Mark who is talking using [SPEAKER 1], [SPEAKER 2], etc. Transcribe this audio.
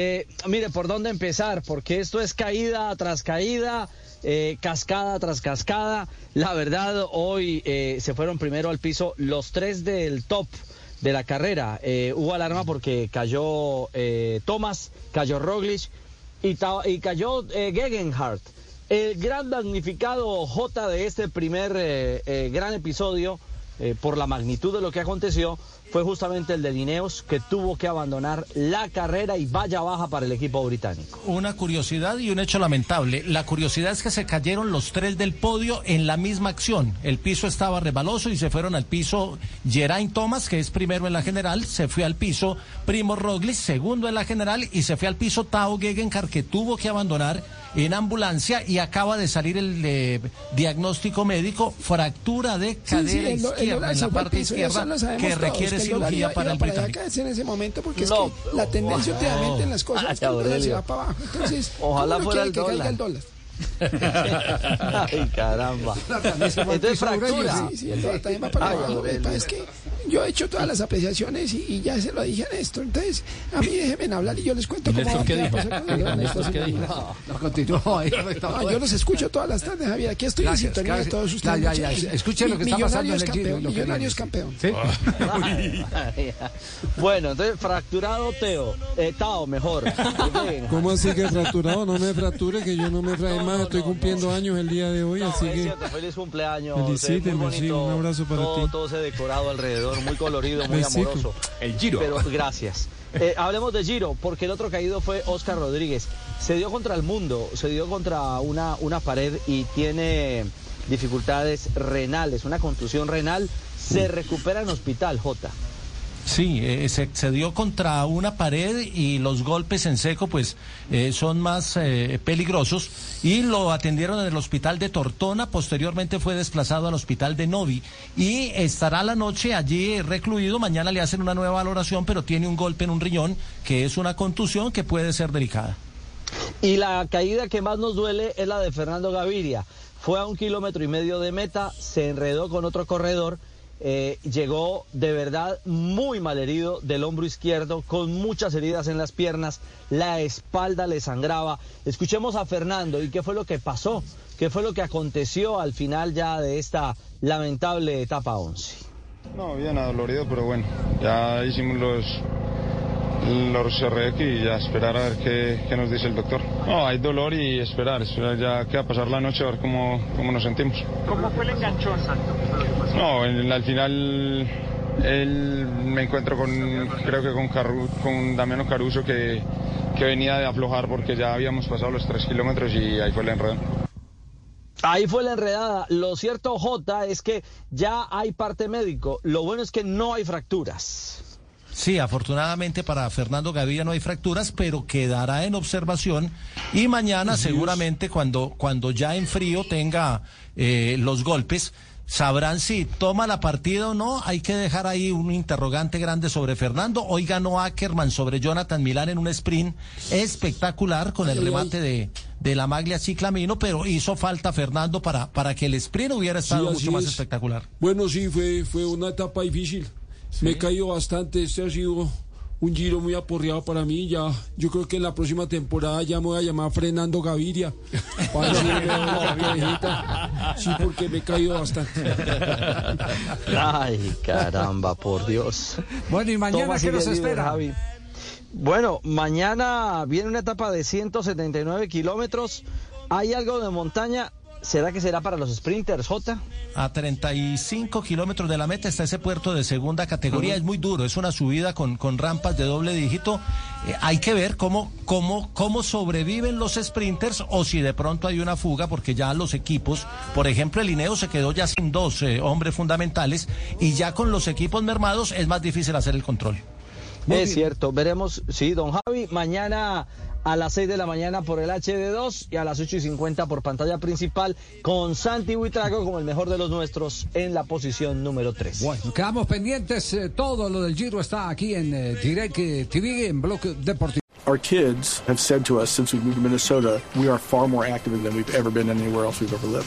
[SPEAKER 1] Eh, mire, ¿por dónde empezar? Porque esto es caída tras caída, eh, cascada tras cascada. La verdad, hoy eh, se fueron primero al piso los tres del top de la carrera. Hubo alarma porque cayó Thomas, cayó Roglic y, y cayó Gegenhardt. El gran damnificado J de este primer gran episodio, eh, por la magnitud de lo que aconteció, fue justamente el de Lineos, que tuvo que abandonar la carrera y vaya baja para el equipo británico.
[SPEAKER 2] Una curiosidad y un hecho lamentable. La curiosidad es que se cayeron los tres del podio en la misma acción. El piso estaba rebaloso y se fueron al piso Geraint Thomas, que es primero en la general, se fue al piso Primo Roglic, segundo en la general, y se fue al piso Tao Gegenhardt, que tuvo que abandonar en ambulancia y acaba de salir el eh, diagnóstico médico, fractura de cadera
[SPEAKER 3] el el
[SPEAKER 2] izquierda
[SPEAKER 3] dólar
[SPEAKER 2] en la
[SPEAKER 3] al
[SPEAKER 2] parte
[SPEAKER 3] piso,
[SPEAKER 2] izquierda que
[SPEAKER 3] todos,
[SPEAKER 2] requiere
[SPEAKER 3] que el dólar
[SPEAKER 2] cirugía
[SPEAKER 3] iba-
[SPEAKER 2] para
[SPEAKER 3] iba
[SPEAKER 2] el
[SPEAKER 3] para
[SPEAKER 2] británico.
[SPEAKER 3] en ese momento porque es
[SPEAKER 1] No,
[SPEAKER 3] que la tendencia últimamente en las cosas es que el dólar se va para abajo. Entonces,
[SPEAKER 1] Ojalá
[SPEAKER 3] ¿cómo no
[SPEAKER 1] fuera
[SPEAKER 3] quiere
[SPEAKER 1] el
[SPEAKER 3] que caiga
[SPEAKER 1] dólar.
[SPEAKER 3] el dólar?
[SPEAKER 1] Ay, caramba. Entonces fractura.
[SPEAKER 3] Sí, sí, el dólar también va para abajo. Es que yo he hecho todas las apreciaciones y, y ya se lo dije a Néstor. Entonces, a mí déjenme hablar y yo les cuento cómo va a pasar con el dólar.
[SPEAKER 4] ¿Néstor qué dijo? No, continuó ahí.
[SPEAKER 3] No, yo los escucho todas las tardes, Javier. Aquí estoy
[SPEAKER 4] Gracias,
[SPEAKER 3] en sintonía
[SPEAKER 4] gracias.
[SPEAKER 3] de todos ustedes.
[SPEAKER 4] Ya, ya,
[SPEAKER 3] Muchas
[SPEAKER 4] ya.
[SPEAKER 3] gracias.
[SPEAKER 4] Escuche lo que está pasando en el Giro,
[SPEAKER 3] campeón,
[SPEAKER 4] que
[SPEAKER 3] Millonarios campeón.
[SPEAKER 4] ¿Sí?
[SPEAKER 1] Bueno, entonces fracturado Teo, eh, Tao mejor.
[SPEAKER 5] ¿Cómo así que fracturado? No me fracture, que yo no me fracture más. Estoy cumpliendo años el día de hoy,
[SPEAKER 1] No,
[SPEAKER 5] así
[SPEAKER 1] es
[SPEAKER 5] que.
[SPEAKER 1] cierto, feliz cumpleaños. eh,
[SPEAKER 5] Felicíteme, sí, un abrazo para
[SPEAKER 1] todo,
[SPEAKER 5] ti.
[SPEAKER 1] Todo ese decorado alrededor, muy colorido, muy amoroso.
[SPEAKER 4] El Giro.
[SPEAKER 1] Pero gracias. Eh, hablemos de Giro, porque el otro caído fue Oscar Rodríguez. Se dio contra el mundo, se dio contra una, una pared y tiene dificultades renales, una contusión renal. Se recupera en hospital, J.
[SPEAKER 2] Sí, eh, se, dio contra una pared y los golpes en seco pues eh, son más eh, peligrosos y lo atendieron en el hospital de Tortona, posteriormente fue desplazado al hospital de Novi y estará la noche allí recluido, mañana le hacen una nueva valoración pero tiene un golpe en un riñón que es una contusión que puede ser delicada.
[SPEAKER 1] Y la caída que más nos duele es la de Fernando Gaviria. Fue a un kilómetro y medio de meta, se enredó con otro corredor, eh, llegó de verdad muy mal herido del hombro izquierdo, con muchas heridas en las piernas, la espalda le sangraba. Escuchemos a Fernando y qué fue lo que pasó, qué fue lo que aconteció al final ya de esta lamentable etapa 11.
[SPEAKER 6] No, bien adolorido, pero bueno, ya hicimos los, los RX y ya esperar a ver qué, qué nos dice el doctor. No, hay dolor y esperar, esperar ya que va a pasar la noche a ver cómo, cómo nos sentimos.
[SPEAKER 7] ¿Cómo fue el enganchón, Santo?
[SPEAKER 6] No, en- al final él, me encuentro con, creo que con, Caru- con Damiano Caruso que, que venía de aflojar porque ya habíamos pasado los tres kilómetros y ahí fue el enredo.
[SPEAKER 1] Ahí fue la enredada. Lo cierto, J, es que ya hay parte médico. Lo bueno es que no hay fracturas.
[SPEAKER 2] Sí, afortunadamente para Fernando Gaviria no hay fracturas, pero quedará en observación y mañana seguramente cuando, cuando ya en frío tenga eh, los golpes, sabrán si toma la partida o no. Hay que dejar ahí un interrogante grande sobre Fernando. Hoy ganó Ackerman sobre Jonathan Milán en un sprint espectacular con el remate de, de la Maglia Ciclamino, pero hizo falta Fernando para, para que el sprint hubiera estado
[SPEAKER 5] Sí,
[SPEAKER 2] mucho más
[SPEAKER 5] es.
[SPEAKER 2] espectacular.
[SPEAKER 5] Bueno, sí, fue, fue una etapa difícil. Me he caído bastante. Este ha sido un giro muy aporreado para mí. Ya, yo creo que en la próxima temporada ya me voy a llamar Fernando Gaviria. Para decirme la viejita. Sí, porque me he caído bastante.
[SPEAKER 1] Ay, caramba, por Dios.
[SPEAKER 4] Bueno, y mañana,
[SPEAKER 1] Toma,
[SPEAKER 4] ¿qué nos espera?
[SPEAKER 1] Javi. Bueno, mañana viene una etapa de 179 kilómetros. Hay algo de montaña. ¿Será que será para los sprinters, J?
[SPEAKER 2] A 35 kilómetros de la meta está ese puerto de segunda categoría. Es muy duro, es una subida con, con rampas de doble dígito. Eh, hay que ver cómo, cómo, cómo sobreviven los sprinters o si de pronto hay una fuga, porque ya los equipos, por ejemplo, el Ineo se quedó ya sin dos eh, hombres fundamentales y ya con los equipos mermados es más difícil hacer el control.
[SPEAKER 4] Muy
[SPEAKER 1] es
[SPEAKER 4] bien.
[SPEAKER 1] cierto, veremos, sí, don Javi, mañana a las 6 de la mañana por el HD2 y a las 8 y 50 por pantalla principal con Santi Buitrago como el mejor de los nuestros en la posición número 3.
[SPEAKER 4] Bueno, quedamos pendientes. eh, todo lo del Giro está aquí en eh, Direct eh, TV, en Bloque Deportivo.
[SPEAKER 8] Our kids have said to us since we moved to Minnesota, we are far more active than we've ever been anywhere else we've ever lived.